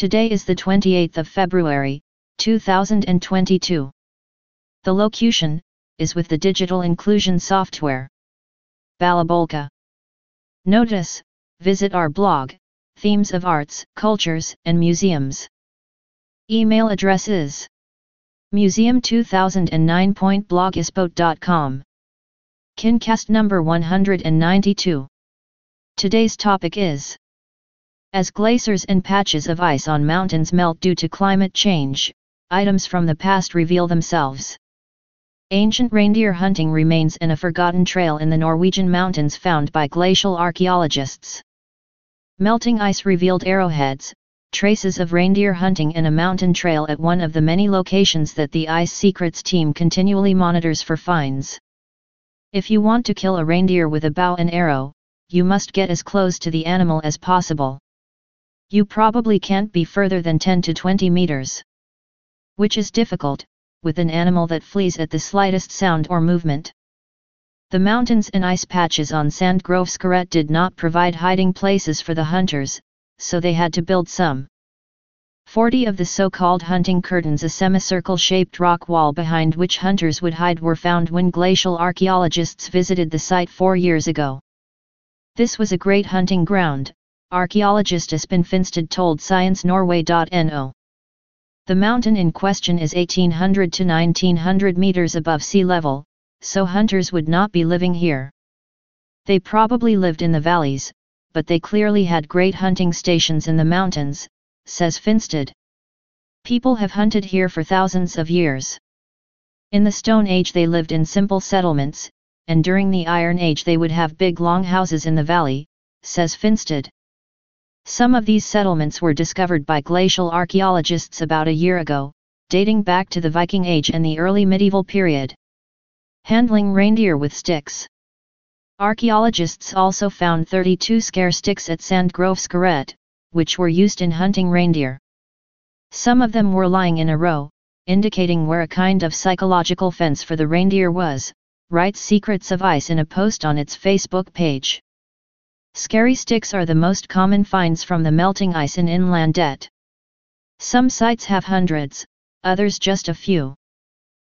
Today is the 28th of February, 2022. The locution is with the digital inclusion software. Balabolka. Notice, visit our blog, Themes of Arts, Cultures, and Museums. Email address is museum2009.blogspot.com. Kincast number 192. Today's topic is As glaciers and patches of ice on mountains melt due to climate change, items from the past reveal themselves. Ancient reindeer hunting remains in a forgotten trail in the Norwegian mountains found by glacial archaeologists. Melting ice revealed arrowheads, traces of reindeer hunting in a mountain trail at one of the many locations that the Ice Secrets team continually monitors for finds. If you want to kill a reindeer with a bow and arrow, you must get as close to the animal as possible. You probably can't be further than 10 to 20 meters. Which is difficult, with an animal that flees at the slightest sound or movement. The mountains and ice patches on Sandgrovskaret did not provide hiding places for the hunters, so they had to build some. Forty of the so-called hunting curtains a semicircle-shaped rock wall behind which hunters would hide were found when glacial archaeologists visited the site four years ago. This was a great hunting ground, archaeologist Espen Finstad told ScienceNorway.no. The mountain in question is 1800 to 1900 meters above sea level, so hunters would not be living here. They probably lived in the valleys, but they clearly had great hunting stations in the mountains, says Finstad. People have hunted here for thousands of years. In the Stone Age they lived in simple settlements, and during the Iron Age they would have big long houses in the valley, says Finstad. Some of these settlements were discovered by glacial archaeologists about a year ago, dating back to the Viking Age and the early medieval period. Handling reindeer with sticks. Archaeologists also found 32 scare sticks at Sandgrovskaret, which were used in hunting reindeer. Some of them were lying in a row, indicating where a kind of psychological fence for the reindeer was, writes Secrets of Ice in a post on its Facebook page. Scary sticks are the most common finds from the melting ice in Innlandet. Some sites have hundreds, others just a few.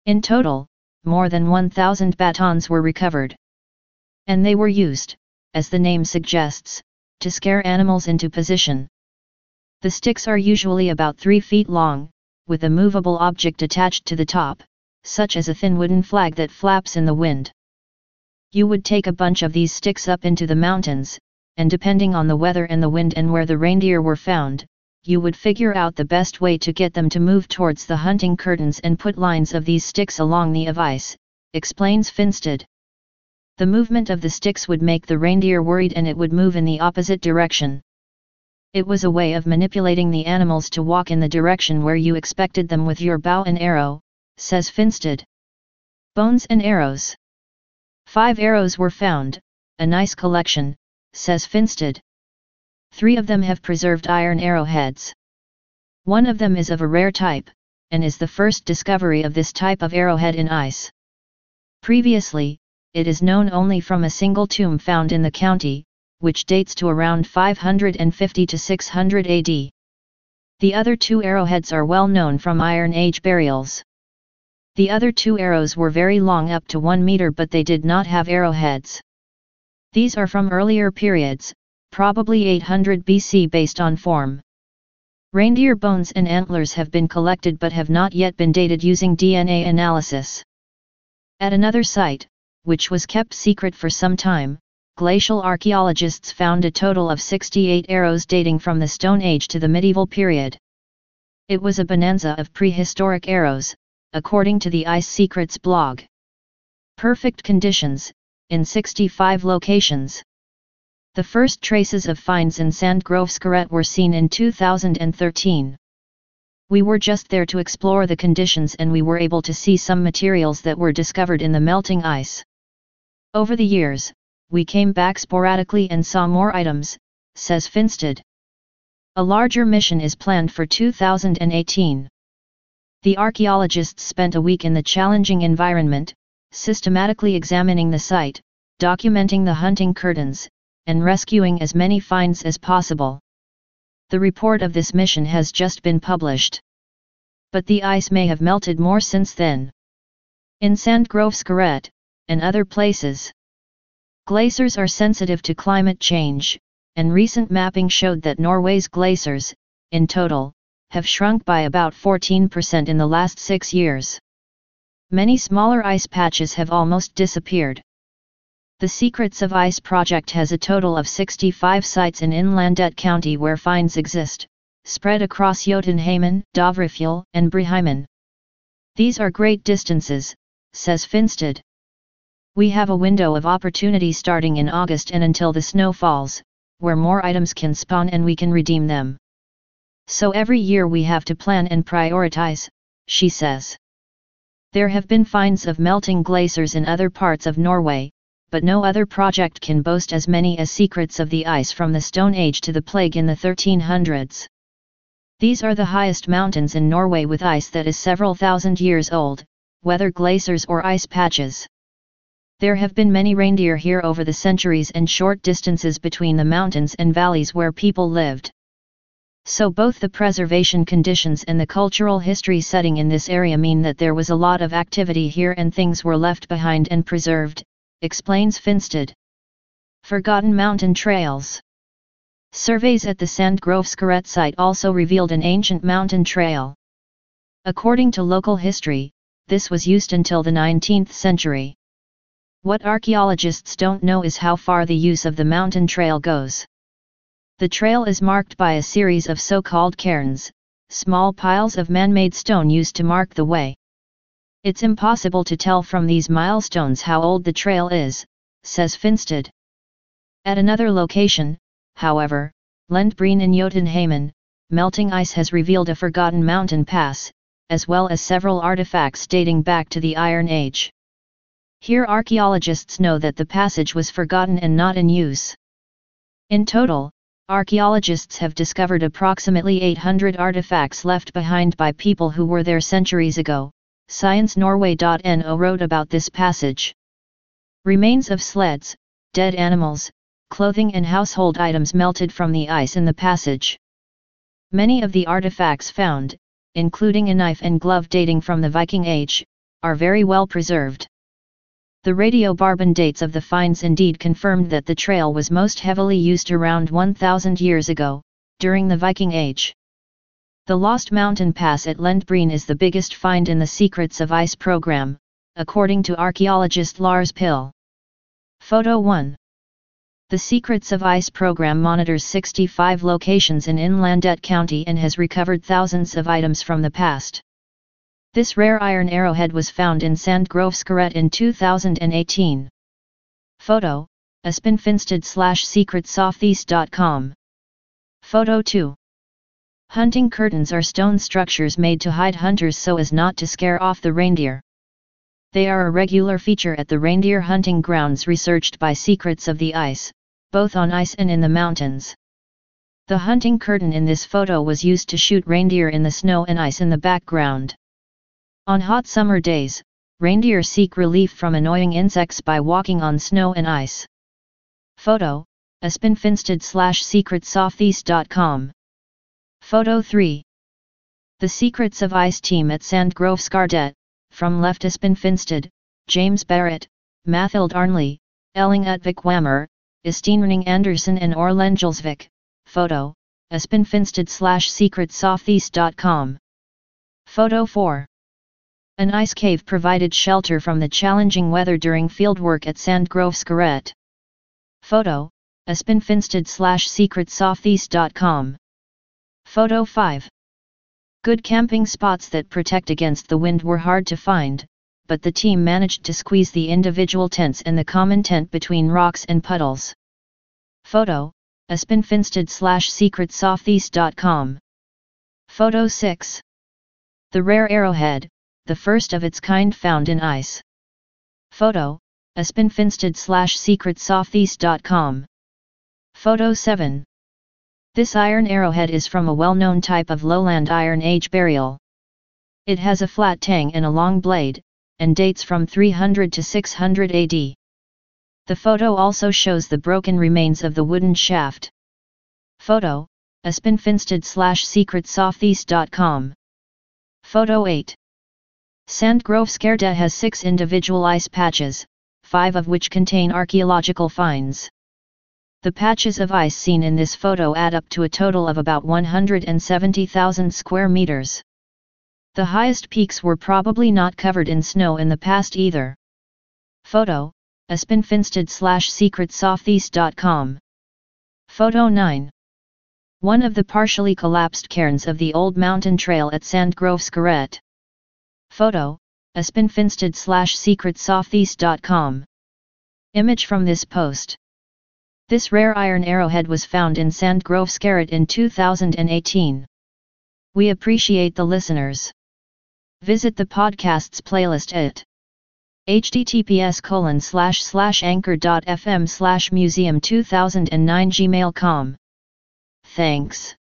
In total, more than 1,000 batons were recovered. And they were used, as the name suggests, to scare animals into position. The sticks are usually about 3 feet long, with a movable object attached to the top, such as a thin wooden flag that flaps in the wind. You would take a bunch of these sticks up into the mountains, and depending on the weather and the wind and where the reindeer were found, you would figure out the best way to get them to move towards the hunting curtains and put lines of these sticks along the of ice, explains Finstad. The movement of the sticks would make the reindeer worried and it would move in the opposite direction. It was a way of manipulating the animals to walk in the direction where you expected them with your bow and arrow, says Finstad. Bones and arrows. Five arrows were found, a nice collection, says Finstad. Three of them have preserved iron arrowheads. One of them is of a rare type, and is the first discovery of this type of arrowhead in ice. Previously, it is known only from a single tomb found in the county, which dates to around 550 to 600 AD. The other two arrowheads are well known from Iron Age burials. The other two arrows were very long up to 1 meter but they did not have arrowheads. These are from earlier periods, probably 800 BC based on form. Reindeer bones and antlers have been collected but have not yet been dated using DNA analysis. At another site, which was kept secret for some time, glacial archaeologists found a total of 68 arrows dating from the Stone Age to the medieval period. It was a bonanza of prehistoric arrows, according to the Ice Secrets blog. Perfect conditions, in 65 locations. The first traces of finds in Sandgrovskaret were seen in 2013. We were just there to explore the conditions and we were able to see some materials that were discovered in the melting ice. Over the years, we came back sporadically and saw more items, says Finstad. A larger mission is planned for 2018. The archaeologists spent a week in the challenging environment, systematically examining the site, documenting the hunting curtains, and rescuing as many finds as possible. The report of this mission has just been published. But the ice may have melted more since then. In Sandgrove and other places. Glaciers are sensitive to climate change, and recent mapping showed that Norway's glaciers, in total, have shrunk by about 14% in the last six years. Many smaller ice patches have almost disappeared. The Secrets of Ice project has a total of 65 sites in Innlandet County where finds exist, spread across Jotunheimen, Dovrefjell, and Breheimen. These are great distances, says Finstad. We have a window of opportunity starting in August and until the snow falls, where more items can spawn and we can redeem them. So every year we have to plan and prioritize, she says. There have been finds of melting glaciers in other parts of Norway, but no other project can boast as many as secrets of the ice from the Stone Age to the plague in the 1300s. These are the highest mountains in Norway with ice that is several thousand years old, whether glaciers or ice patches. There have been many reindeer here over the centuries and short distances between the mountains and valleys where people lived. So both the preservation conditions and the cultural history setting in this area mean that there was a lot of activity here and things were left behind and preserved, explains Finstad. Forgotten Mountain Trails Surveys at the Sand Grove Sandgrovskaret site also revealed an ancient mountain trail. According to local history, this was used until the 19th century. What archaeologists don't know is how far the use of the mountain trail goes. The trail is marked by a series of so-called cairns, small piles of man-made stone used to mark the way. It's impossible to tell from these milestones how old the trail is, says Finstad. At another location, however, Lendbreen in Jotunheimen, melting ice has revealed a forgotten mountain pass, as well as several artifacts dating back to the Iron Age. Here archaeologists know that the passage was forgotten and not in use. In total, archaeologists have discovered approximately 800 artifacts left behind by people who were there centuries ago, ScienceNorway.no wrote about this passage. Remains of sleds, dead animals, clothing and household items melted from the ice in the passage. Many of the artifacts found, including a knife and glove dating from the Viking Age, are very well preserved. The radiocarbon dates of the finds indeed confirmed that the trail was most heavily used around 1000 years ago, during the Viking Age. The Lost Mountain Pass at Lendbreen is the biggest find in the Secrets of Ice program, according to archaeologist Lars Pilø. Photo 1 The Secrets of Ice program monitors 65 locations in Innlandet County and has recovered thousands of items from the past. This rare iron arrowhead was found in Sandgrovskaret in 2018. Photo, Espen Finstad slash. Photo 2. Hunting curtains are stone structures made to hide hunters so as not to scare off the reindeer. They are a regular feature at the reindeer hunting grounds researched by Secrets of the Ice, both on ice and in the mountains. The hunting curtain in this photo was used to shoot reindeer in the snow and ice in the background. On hot summer days, reindeer seek relief from annoying insects by walking on snow and ice. Photo, Espen Finstad slash secretsoftheice.com. Photo 3. The Secrets of Ice team at Sandgrovskaret, from left Espen Finstad, James Barrett, Mathild Arnli, Elling Utvik Wammer, Esteenring Anderson and Orlengelsvik, photo, Espen Finstad slash secretsoftheice.com. Photo 4. An ice cave provided shelter from the challenging weather during fieldwork at Sandgrovskaret. Photo, Espen Finstad slash. Photo 5. Good camping spots that protect against the wind were hard to find, but the team managed to squeeze the individual tents and the common tent between rocks and puddles. Photo, Espen Finstad slash. Photo 6. The rare arrowhead, the first of its kind found in ice. Photo, Espen Finstad slash secretsoftheice.com. Photo 7. This iron arrowhead is from a well-known type of lowland Iron Age burial. It has a flat tang and a long blade, and dates from 300 to 600 AD. The photo also shows the broken remains of the wooden shaft. Photo, Espen Finstad slash secret southeast.com. Photo 8. Sandgrovskaret has six individual ice patches, five of which contain archaeological finds. The patches of ice seen in this photo add up to a total of about 170,000 square meters. The highest peaks were probably not covered in snow in the past either. Photo, Espen Finstad slash secretsoutheast.com. Photo 9. One of the partially collapsed cairns of the old mountain trail at Sandgrovskaret. Photo, Espen Finstad slash secretsoutheast.com. Image from this post. This rare iron arrowhead was found in Sandgrovskaret in 2018. We appreciate the listeners. Visit the podcast's playlist at https colon slash slash anchor.fm slash museum 2009 gmail.com. Thanks.